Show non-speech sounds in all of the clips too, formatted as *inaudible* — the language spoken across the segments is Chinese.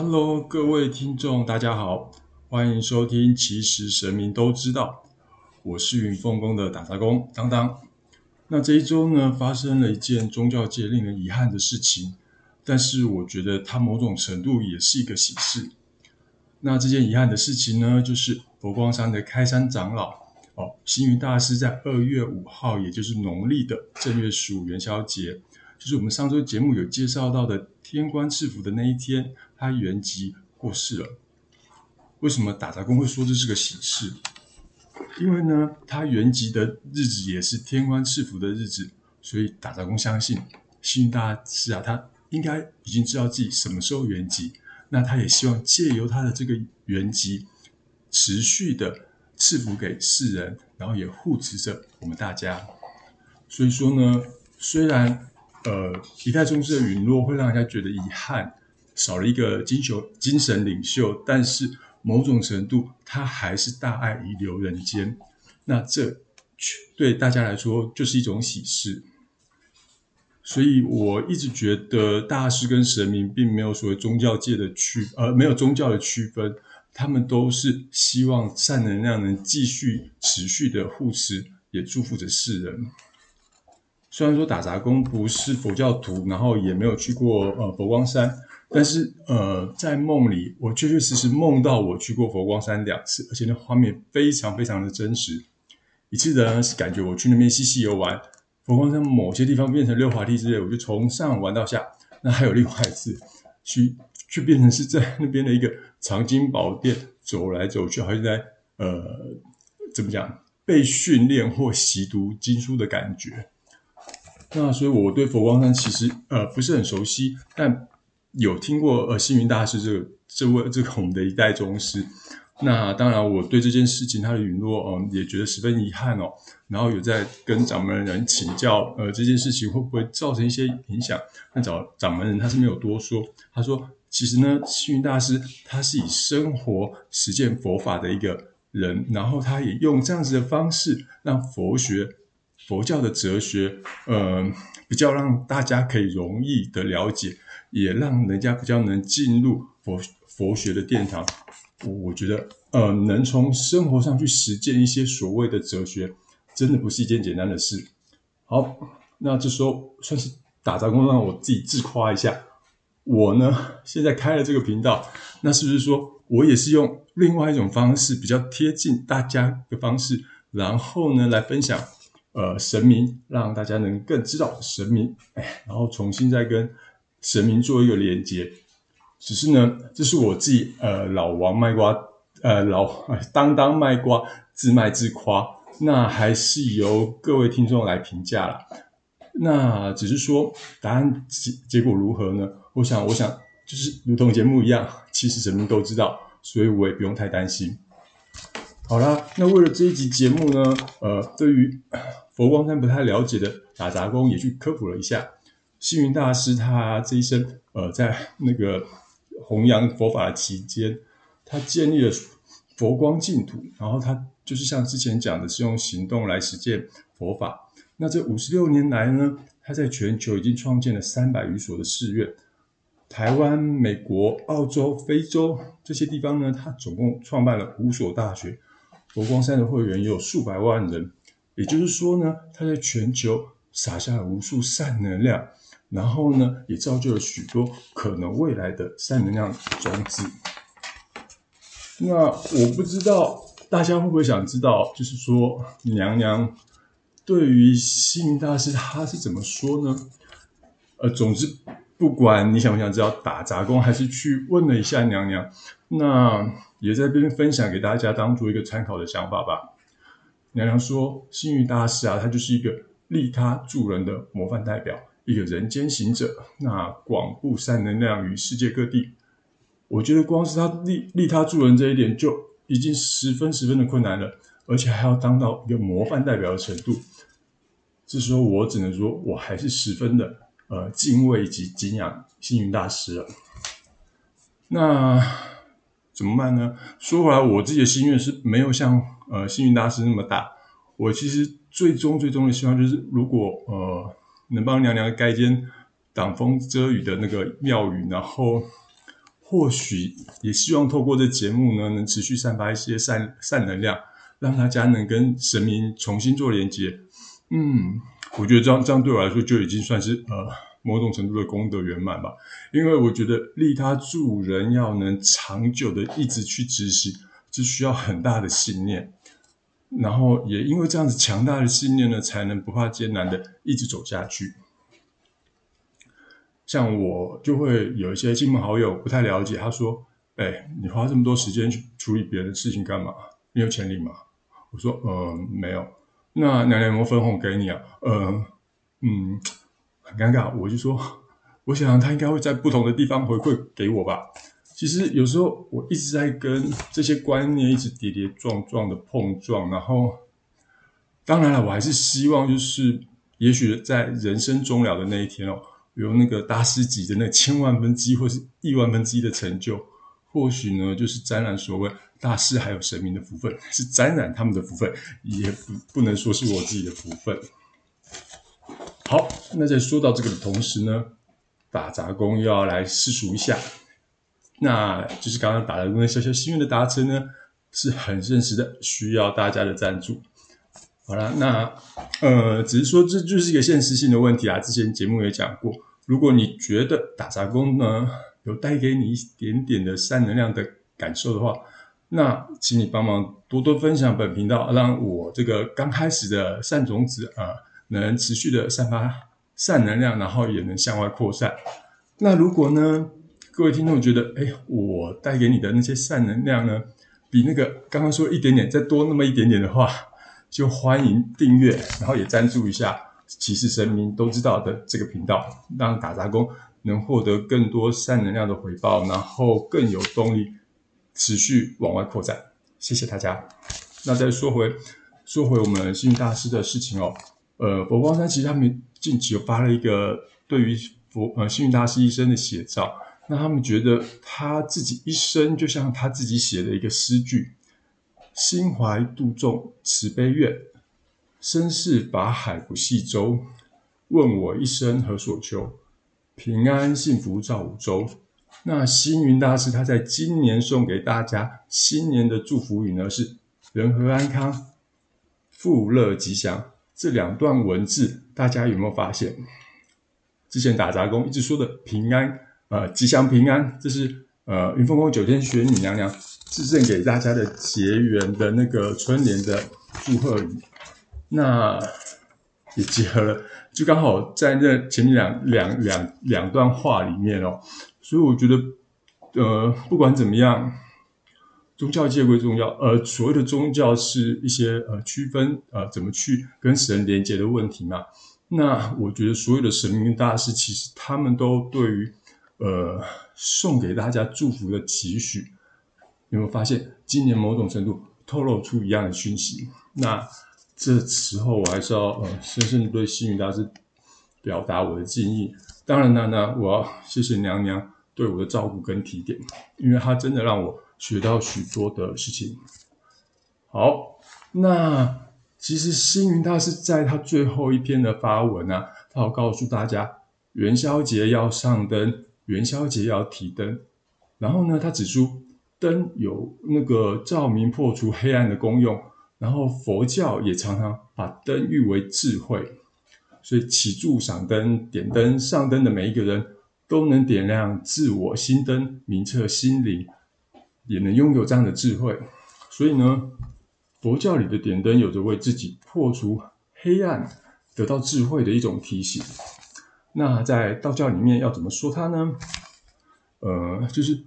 Hello，各位听众，大家好，欢迎收听《其实神明都知道》，我是云凤宫的打杂工当当。那这一周呢，发生了一件宗教界令人遗憾的事情，但是我觉得它某种程度也是一个喜事。那这件遗憾的事情呢，就是佛光山的开山长老哦，星云大师在二月五号，也就是农历的正月十五元宵节。就是我们上周节目有介绍到的天官赐福的那一天，他原籍过世了。为什么打杂工会说这是个喜事？因为呢，他原籍的日子也是天官赐福的日子，所以打杂工相信幸运大师啊，他应该已经知道自己什么时候原籍。那他也希望借由他的这个原籍，持续的赐福给世人，然后也护持着我们大家。所以说呢，虽然。呃，一代宗师的陨落会让人家觉得遗憾，少了一个精球精神领袖，但是某种程度他还是大爱遗留人间，那这对大家来说就是一种喜事。所以我一直觉得大师跟神明并没有所谓宗教界的区，呃，没有宗教的区分，他们都是希望善能量能继续持续的护持，也祝福着世人。虽然说打杂工不是佛教徒，然后也没有去过呃佛光山，但是呃在梦里，我确确实实梦到我去过佛光山两次，而且那画面非常非常的真实。一次呢是感觉我去那边嬉戏游玩，佛光山某些地方变成溜滑梯之类，我就从上玩到下。那还有另外一次，去去变成是在那边的一个藏经宝殿走来走去，好像在呃怎么讲被训练或习读经书的感觉。那所以我对佛光山其实呃不是很熟悉，但有听过呃星云大师这个这位这个我们的一代宗师。那当然我对这件事情他的陨落嗯也觉得十分遗憾哦。然后有在跟掌门人请教呃这件事情会不会造成一些影响？那找掌门人他是没有多说，他说其实呢星云大师他是以生活实践佛法的一个人，然后他也用这样子的方式让佛学。佛教的哲学，呃，比较让大家可以容易的了解，也让人家比较能进入佛佛学的殿堂。我我觉得，呃，能从生活上去实践一些所谓的哲学，真的不是一件简单的事。好，那这时候算是打杂工，让我自己自夸一下。我呢，现在开了这个频道，那是不是说我也是用另外一种方式，比较贴近大家的方式，然后呢，来分享？呃，神明让大家能更知道神明，哎，然后重新再跟神明做一个连接。只是呢，这是我自己呃老王卖瓜，呃老 *laughs* 当当卖瓜自卖自夸，那还是由各位听众来评价了。那只是说答案结结果如何呢？我想，我想就是如同节目一样，其实神明都知道，所以我也不用太担心。好啦，那为了这一集节目呢，呃，对于佛光山不太了解的打杂工也去科普了一下。星云大师他这一生，呃，在那个弘扬佛法期间，他建立了佛光净土，然后他就是像之前讲的，是用行动来实践佛法。那这五十六年来呢，他在全球已经创建了三百余所的寺院，台湾、美国、澳洲、非洲这些地方呢，他总共创办了五所大学。佛光山的会员有数百万人，也就是说呢，他在全球撒下了无数善能量，然后呢，也造就了许多可能未来的善能量种子。那我不知道大家会不会想知道，就是说娘娘对于星云大师他是怎么说呢？呃，总之不管你想不想知道，打杂工还是去问了一下娘娘，那。也在这边分享给大家，当做一个参考的想法吧。娘娘说，星云大师啊，他就是一个利他助人的模范代表，一个人间行者，那广布善能量于世界各地。我觉得光是他利利他助人这一点，就已经十分十分的困难了，而且还要当到一个模范代表的程度。这时候我只能说，我还是十分的呃敬畏以及敬仰星云大师了。那。怎么办呢？说回来，我自己的心愿是没有像呃星云大师那么大。我其实最终最终的希望就是，如果呃能帮娘娘盖间挡风遮雨的那个庙宇，然后或许也希望透过这节目呢，能持续散发一些善善能量，让大家能跟神明重新做连接。嗯，我觉得这样这样对我来说就已经算是呃某种程度的功德圆满吧。因为我觉得利他助人要能长久的一直去执行，这需要很大的信念。然后也因为这样子强大的信念呢，才能不怕艰难的一直走下去。像我就会有一些亲朋好友不太了解，他说：“哎，你花这么多时间去处理别的事情干嘛？你有潜力吗？”我说：“呃，没有。”那娘娘有没有分红给你啊？呃，嗯，很尴尬。我就说，我想他应该会在不同的地方回馈给我吧。其实有时候我一直在跟这些观念一直跌跌撞撞的碰撞，然后当然了，我还是希望就是，也许在人生终了的那一天哦。有那个大师级的那千万分之一或是亿万分之一的成就，或许呢就是沾染所谓大师还有神明的福分，是沾染他们的福分，也不不能说是我自己的福分。好，那在说到这个的同时呢，打杂工又要来试数一下，那就是刚刚打的那小小心愿的达成呢，是很现实的，需要大家的赞助。好了，那呃，只是说这就是一个现实性的问题啊，之前节目也讲过。如果你觉得打杂工呢有带给你一点点的善能量的感受的话，那请你帮忙多多分享本频道，让我这个刚开始的善种子啊，能持续的散发善能量，然后也能向外扩散。那如果呢，各位听众觉得，哎，我带给你的那些善能量呢，比那个刚刚说一点点再多那么一点点的话，就欢迎订阅，然后也赞助一下。其实神明都知道的这个频道，让打杂工能获得更多善能量的回报，然后更有动力持续往外扩展。谢谢大家。那再说回说回我们幸运大师的事情哦。呃，佛光山其实他们近期有发了一个对于佛呃幸运大师一生的写照，那他们觉得他自己一生就像他自己写的一个诗句：心怀度众慈悲愿。身世法海不系舟，问我一生何所求？平安幸福照五洲。那星云大师他在今年送给大家新年的祝福语呢，是人和安康、富乐吉祥。这两段文字，大家有没有发现？之前打杂工一直说的平安，呃，吉祥平安，这是呃云凤宫九天玄女娘娘致赠给大家的结缘的那个春联的祝贺语。那也结合了，就刚好在那前面两两两两段话里面哦，所以我觉得，呃，不管怎么样，宗教界归宗教，呃，所谓的宗教是一些呃区分呃怎么去跟神连接的问题嘛。那我觉得所有的神明大师，其实他们都对于呃送给大家祝福的期许，有没有发现今年某种程度透露出一样的讯息？那。这时候我还是要呃深深的对星云大师表达我的敬意。当然呢，那我要谢谢娘娘对我的照顾跟提点，因为她真的让我学到许多的事情。好，那其实星云大师在他最后一篇的发文呢，他要告诉大家元宵节要上灯，元宵节要提灯。然后呢，他指出灯有那个照明破除黑暗的功用。然后佛教也常常把灯誉为智慧，所以起柱赏灯、点灯、上灯的每一个人都能点亮自我心灯，明澈心灵，也能拥有这样的智慧。所以呢，佛教里的点灯有着为自己破除黑暗、得到智慧的一种提醒。那在道教里面要怎么说它呢？呃，就是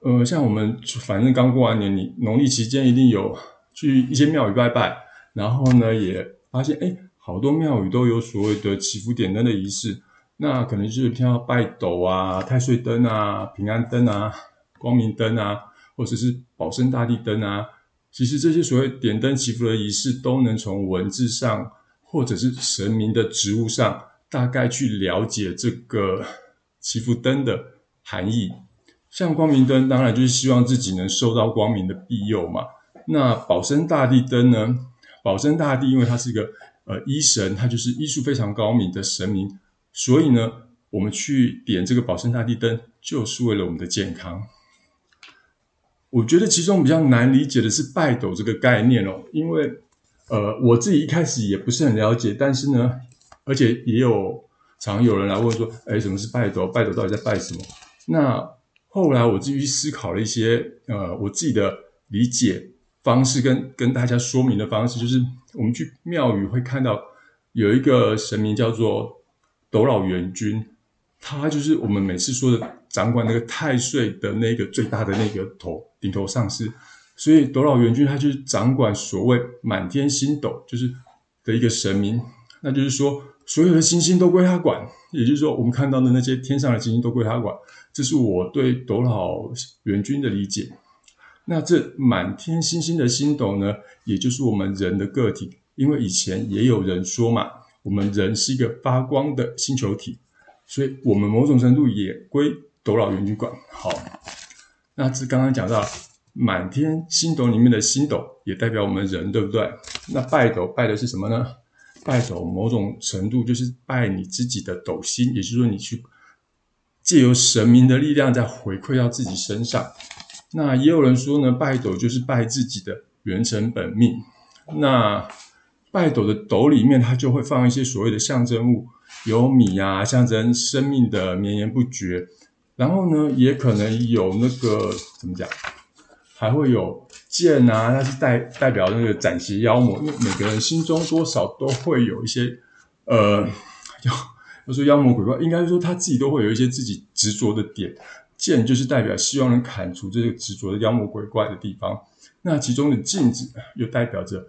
呃，像我们反正刚过完年，你农历期间一定有。去一些庙宇拜拜，然后呢，也发现哎，好多庙宇都有所谓的祈福点灯的仪式。那可能就是听到拜斗啊、太岁灯啊、平安灯啊、光明灯啊，或者是保生大帝灯啊。其实这些所谓点灯祈福的仪式，都能从文字上或者是神明的职务上，大概去了解这个祈福灯的含义。像光明灯，当然就是希望自己能受到光明的庇佑嘛。那保生大帝灯呢？保生大帝因为他是一个呃医神，他就是医术非常高明的神明，所以呢，我们去点这个保生大帝灯，就是为了我们的健康。我觉得其中比较难理解的是拜斗这个概念哦，因为呃我自己一开始也不是很了解，但是呢，而且也有常有人来问说，哎，什么是拜斗？拜斗到底在拜什么？那后来我自己思考了一些呃我自己的理解方式跟跟大家说明的方式，就是我们去庙宇会看到有一个神明叫做斗老元君。他就是我们每次说的掌管那个太岁的那个最大的那个头顶头上司，所以斗老元君他就是掌管所谓满天星斗，就是的一个神明。那就是说，所有的星星都归他管，也就是说，我们看到的那些天上的星星都归他管。这是我对斗老元君的理解。那这满天星星的星斗呢，也就是我们人的个体，因为以前也有人说嘛，我们人是一个发光的星球体。所以，我们某种程度也归斗老元君管。好，那这刚刚讲到满天星斗里面的星斗，也代表我们人，对不对？那拜斗拜的是什么呢？拜斗某种程度就是拜你自己的斗心，也就是说，你去借由神明的力量再回馈到自己身上。那也有人说呢，拜斗就是拜自己的元神本命。那拜斗的斗里面，它就会放一些所谓的象征物。有米啊，象征生命的绵延不绝。然后呢，也可能有那个怎么讲，还会有剑啊，那是代代表那个斩邪妖魔。因为每个人心中多少都会有一些，呃，*laughs* 要要说妖魔鬼怪，应该说他自己都会有一些自己执着的点。剑就是代表希望能砍除这个执着的妖魔鬼怪的地方。那其中的镜子又代表着。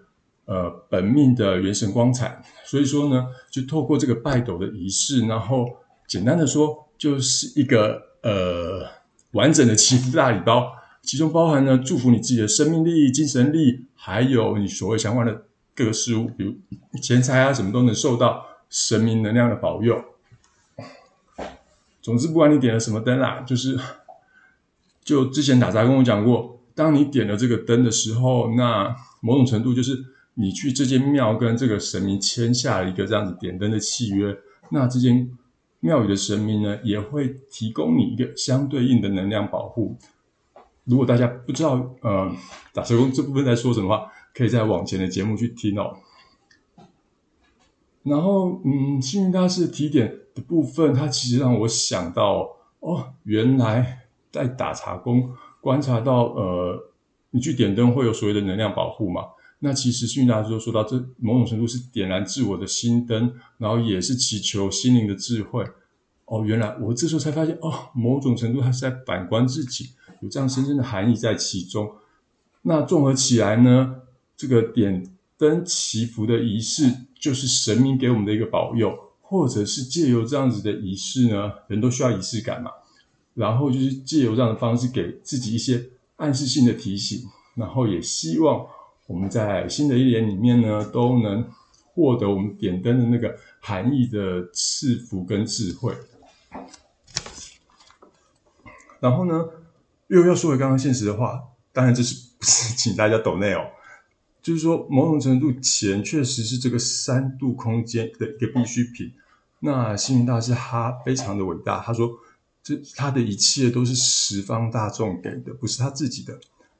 呃，本命的元神光彩，所以说呢，就透过这个拜斗的仪式，然后简单的说，就是一个呃完整的祈福大礼包，其中包含呢祝福你自己的生命力、精神力，还有你所谓相关的各个事物，比如钱财啊什么都能受到神明能量的保佑。总之，不管你点了什么灯啦，就是就之前打杂跟我讲过，当你点了这个灯的时候，那某种程度就是。你去这间庙跟这个神明签下了一个这样子点灯的契约，那这间庙宇的神明呢，也会提供你一个相对应的能量保护。如果大家不知道呃打手工这部分在说什么话，可以在往前的节目去听哦。然后嗯，幸运大师提点的部分，它其实让我想到哦，原来在打茶工观察到呃，你去点灯会有所谓的能量保护嘛？那其实幸运大师都说到，这某种程度是点燃自我的心灯，然后也是祈求心灵的智慧。哦，原来我这时候才发现，哦，某种程度它是在反观自己，有这样深深的含义在其中。那综合起来呢，这个点灯祈福的仪式，就是神明给我们的一个保佑，或者是借由这样子的仪式呢，人都需要仪式感嘛，然后就是借由这样的方式给自己一些暗示性的提醒，然后也希望。我们在新的一年里面呢，都能获得我们点灯的那个含义的赐福跟智慧。然后呢，又要说回刚刚现实的话，当然这是不是请大家抖内哦？就是说，某种程度，钱确实是这个三度空间的一个必需品。那星云大师他非常的伟大，他说，这他的一切都是十方大众给的，不是他自己的。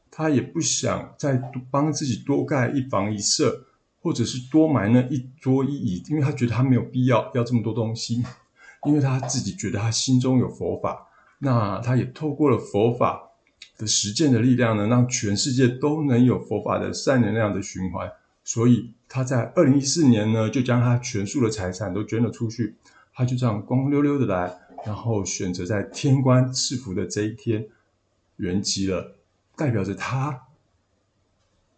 他也不想再帮自己多盖一房一舍，或者是多买那一桌一椅，因为他觉得他没有必要要这么多东西，*laughs* 因为他自己觉得他心中有佛法，那他也透过了佛法的实践的力量呢，让全世界都能有佛法的善能量的循环。所以他在二零一四年呢，就将他全数的财产都捐了出去，他就这样光溜溜的来，然后选择在天官赐福的这一天圆寂了。代表着他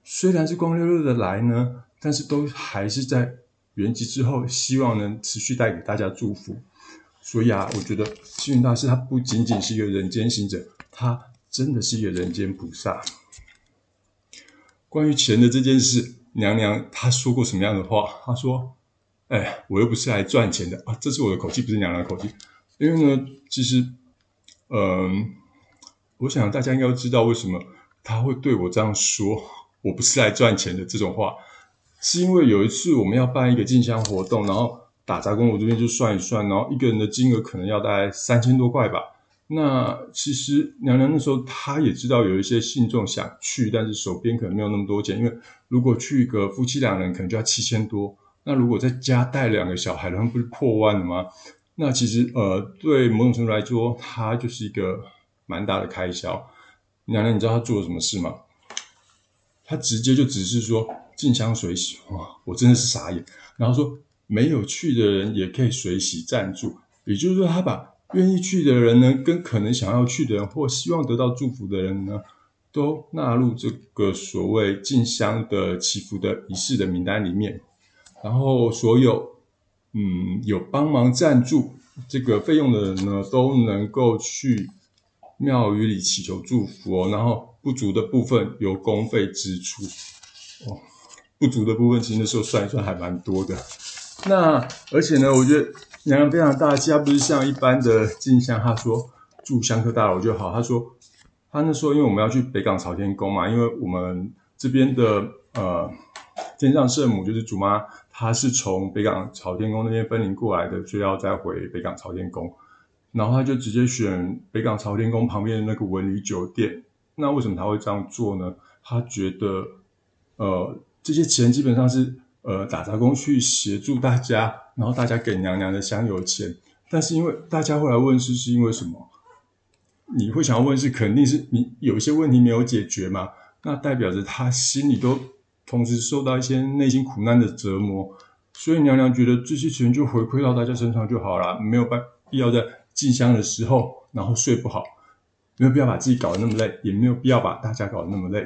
虽然是光溜溜的来呢，但是都还是在圆寂之后，希望能持续带给大家祝福。所以啊，我觉得星云大师他不仅仅是一个人间行者，他真的是一个人间菩萨。关于钱的这件事，娘娘她说过什么样的话？她说：“哎，我又不是来赚钱的啊！”这是我的口气，不是娘娘的口气。因为呢，其实，嗯。我想大家应该都知道为什么他会对我这样说。我不是来赚钱的这种话，是因为有一次我们要办一个进香活动，然后打杂工我这边就算一算，然后一个人的金额可能要大概三千多块吧。那其实娘娘那时候她也知道有一些信众想去，但是手边可能没有那么多钱，因为如果去一个夫妻两人可能就要七千多，那如果再加带两个小孩，他们不是破万了吗？那其实呃，对某种程度来说，它就是一个蛮大的开销。娘娘，你知道她做了什么事吗？她直接就只是说进香水洗，哇，我真的是傻眼。然后说没有去的人也可以随喜赞助，也就是说，他把愿意去的人呢，跟可能想要去的人或希望得到祝福的人呢，都纳入这个所谓进香的祈福的仪式的名单里面。然后所有嗯有帮忙赞助这个费用的人呢，都能够去庙宇里祈求祝福哦。然后不足的部分由公费支出哦。不足的部分其实那时候算一算还蛮多的。那而且呢，我觉得娘娘非常大气，她不是像一般的进香，她说住香客大楼就好。她说她那时候因为我们要去北港朝天宫嘛，因为我们这边的呃天上圣母就是祖妈，她是从北港朝天宫那边分灵过来的，所以要再回北港朝天宫。然后她就直接选北港朝天宫旁边的那个文旅酒店。那为什么她会这样做呢？她觉得呃。这些钱基本上是呃打杂工去协助大家，然后大家给娘娘的香油钱。但是因为大家会来问是是因为什么？你会想要问是肯定是你有一些问题没有解决嘛？那代表着他心里都同时受到一些内心苦难的折磨，所以娘娘觉得这些钱就回馈到大家身上就好了，没有办必要在进香的时候然后睡不好，没有必要把自己搞得那么累，也没有必要把大家搞得那么累，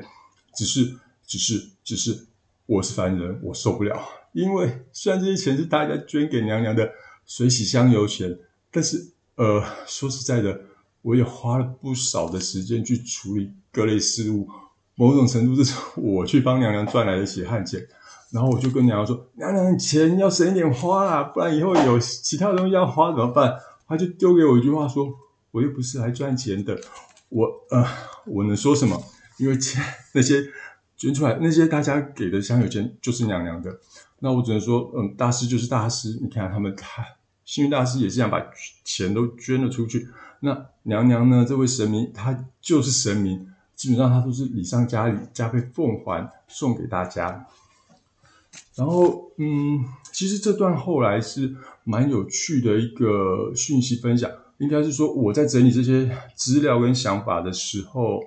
只是只是只是。我是凡人，我受不了。因为虽然这些钱是大家捐给娘娘的水洗香油钱，但是呃，说实在的，我也花了不少的时间去处理各类事务。某种程度这是我去帮娘娘赚来的血汗钱。然后我就跟娘娘说：“娘娘，钱要省一点花啦，不然以后有其他东西要花怎么办？”她就丢给我一句话说：“我又不是来赚钱的，我呃，我能说什么？因为钱那些。”捐出来那些大家给的香油钱就是娘娘的，那我只能说，嗯，大师就是大师。你看他们，他幸运大师也是想把钱都捐了出去。那娘娘呢？这位神明，她就是神明，基本上她都是礼上加礼，加倍奉还送给大家。然后，嗯，其实这段后来是蛮有趣的一个讯息分享，应该是说我在整理这些资料跟想法的时候。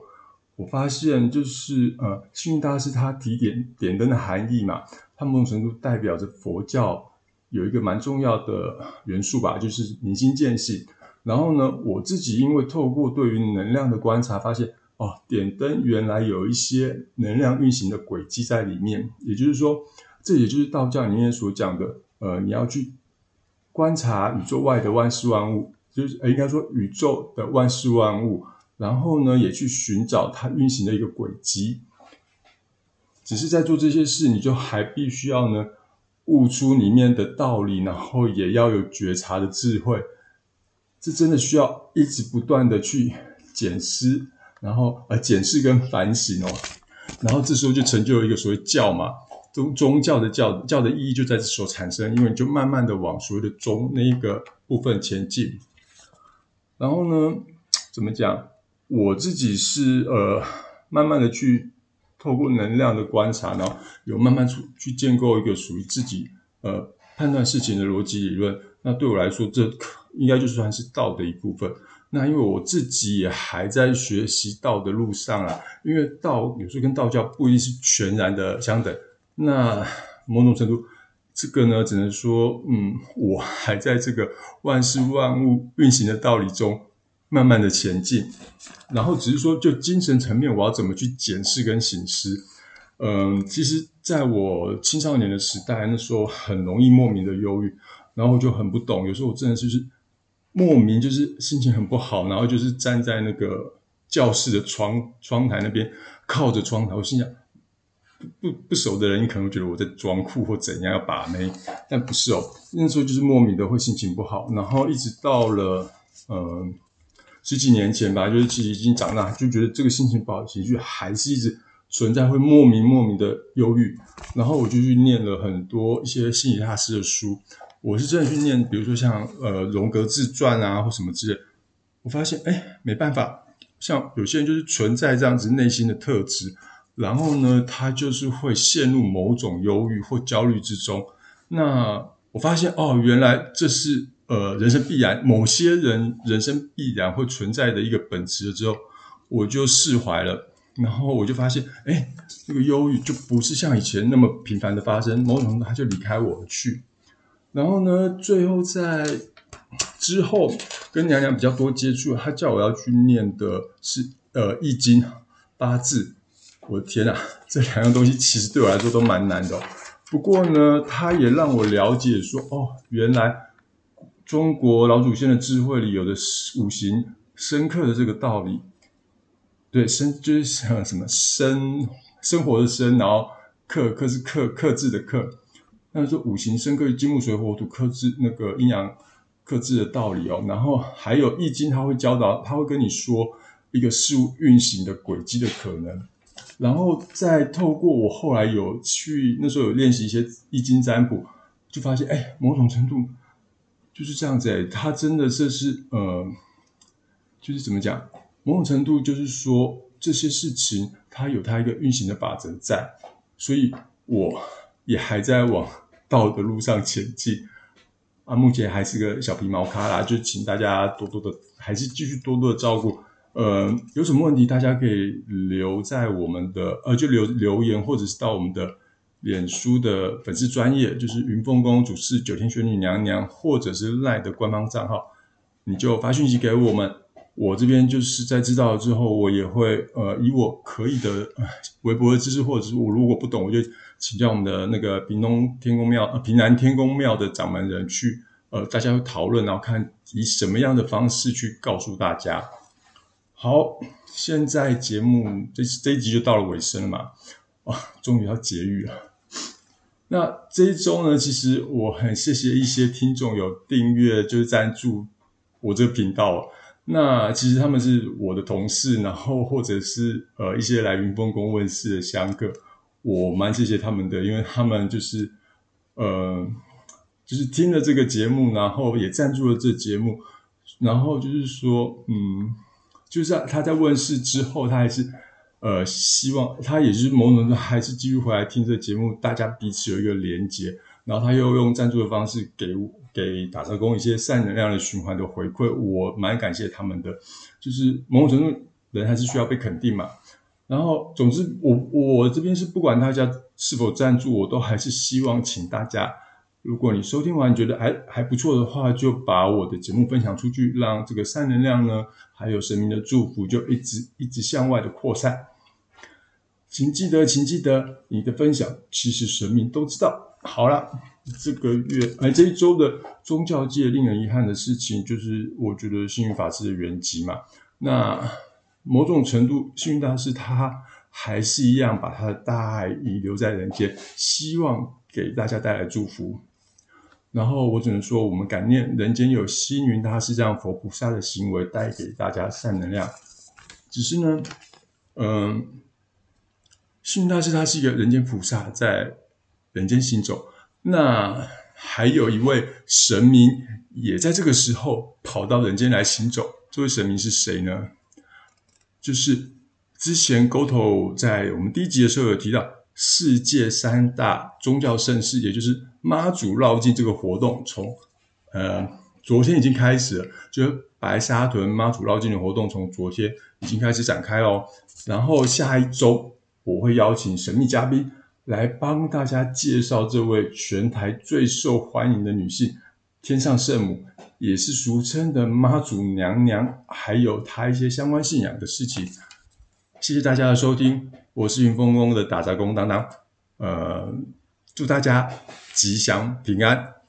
我发现，就是呃，幸运大师他提点点灯的含义嘛，它某种程度代表着佛教有一个蛮重要的元素吧，就是明心见性。然后呢，我自己因为透过对于能量的观察，发现哦，点灯原来有一些能量运行的轨迹在里面。也就是说，这也就是道教里面所讲的，呃，你要去观察宇宙外的万事万物，就是应该说宇宙的万事万物。然后呢，也去寻找它运行的一个轨迹。只是在做这些事，你就还必须要呢悟出里面的道理，然后也要有觉察的智慧。这真的需要一直不断的去检视，然后呃检视跟反省哦。然后这时候就成就了一个所谓教嘛，宗宗教的教教的意义就在这时候产生，因为你就慢慢的往所谓的宗那一个部分前进。然后呢，怎么讲？我自己是呃，慢慢的去透过能量的观察，然后有慢慢去去建构一个属于自己呃判断事情的逻辑理论。那对我来说，这应该就算是道的一部分。那因为我自己也还在学习道的路上啊，因为道有时候跟道教不一定是全然的相等。那某种程度，这个呢，只能说，嗯，我还在这个万事万物运行的道理中。慢慢的前进，然后只是说，就精神层面，我要怎么去检视跟醒思？嗯，其实在我青少年的时代，那时候很容易莫名的忧郁，然后就很不懂，有时候我真的就是莫名就是心情很不好，然后就是站在那个教室的窗窗台那边，靠着窗台，我心想，不不熟的人，你可能觉得我在装酷或怎样要把妹，但不是哦，那时候就是莫名的会心情不好，然后一直到了嗯。十几年前吧，就是其实已经长大，就觉得这个心情不好情绪还是一直存在，会莫名莫名的忧郁。然后我就去念了很多一些心理大师的书，我是真的去念，比如说像呃荣格自传啊或什么之类。我发现，哎，没办法，像有些人就是存在这样子内心的特质，然后呢，他就是会陷入某种忧郁或焦虑之中。那我发现，哦，原来这是呃人生必然，某些人人生必然会存在的一个本质了之后，我就释怀了。然后我就发现，哎，这个忧郁就不是像以前那么频繁的发生，某种程度他就离开我而去。然后呢，最后在之后跟娘娘比较多接触，她叫我要去念的是呃易经八字。我的天呐，这两样东西其实对我来说都蛮难的。不过呢，他也让我了解说，哦，原来中国老祖先的智慧里有的五行深刻的这个道理。对，生就是像什么生生活的生，然后克克是克克制的克，那是五行生克金木水火土克制那个阴阳克制的道理哦。然后还有易经，他会教导，他会跟你说一个事物运行的轨迹的可能。然后再透过我后来有去那时候有练习一些易经占卜，就发现哎，某种程度就是这样子哎，他真的这是呃，就是怎么讲？某种程度就是说，这些事情它有它一个运行的法则在，所以我也还在往道的路上前进啊。目前还是个小皮毛咖啦，就请大家多多的，还是继续多多的照顾。呃，有什么问题大家可以留在我们的呃，就留留言，或者是到我们的脸书的粉丝专业，就是云凤公主是九天玄女娘娘，或者是赖的官方账号，你就发讯息给我们。我这边就是在知道了之后，我也会呃以我可以的微博的知识，或者是我如果不懂，我就请教我们的那个屏东天公庙呃平南天公庙的掌门人去呃大家会讨论，然后看以什么样的方式去告诉大家。好，现在节目这这一集就到了尾声了嘛，哇，终于要结语了。那这一周呢，其实我很谢谢一些听众有订阅，就是赞助我这个频道。那其实他们是我的同事，然后或者是呃一些来云峰公问世的香客，我蛮谢谢他们的，因为他们就是呃就是听了这个节目，然后也赞助了这节目，然后就是说嗯，就是他在问世之后，他还是呃希望他也是某种程度还是继续回来听这节目，大家彼此有一个连接，然后他又用赞助的方式给。给打车工一些善能量的循环的回馈，我蛮感谢他们的。就是某种程度，人还是需要被肯定嘛。然后，总之，我我这边是不管大家是否赞助，我都还是希望请大家，如果你收听完觉得还还不错的话，就把我的节目分享出去，让这个善能量呢，还有神明的祝福，就一直一直向外的扩散。请记得，请记得，你的分享其实神明都知道。好了。这个月哎，这一周的宗教界令人遗憾的事情，就是我觉得幸运法师的原籍嘛。那某种程度，幸运大师他还是一样把他的大爱遗留在人间，希望给大家带来祝福。然后我只能说，我们感念人间有幸运大师这样佛菩萨的行为，带给大家善能量。只是呢，嗯，运大师他是一个人间菩萨，在人间行走。那还有一位神明也在这个时候跑到人间来行走，这位神明是谁呢？就是之前 GoTo 在我们第一集的时候有提到，世界三大宗教盛事，也就是妈祖绕境这个活动，从呃昨天已经开始了，就是白沙屯妈祖绕境的活动从昨天已经开始展开哦。然后下一周我会邀请神秘嘉宾。来帮大家介绍这位全台最受欢迎的女性——天上圣母，也是俗称的妈祖娘娘，还有她一些相关信仰的事情。谢谢大家的收听，我是云峰宫的打杂工当当，呃，祝大家吉祥平安。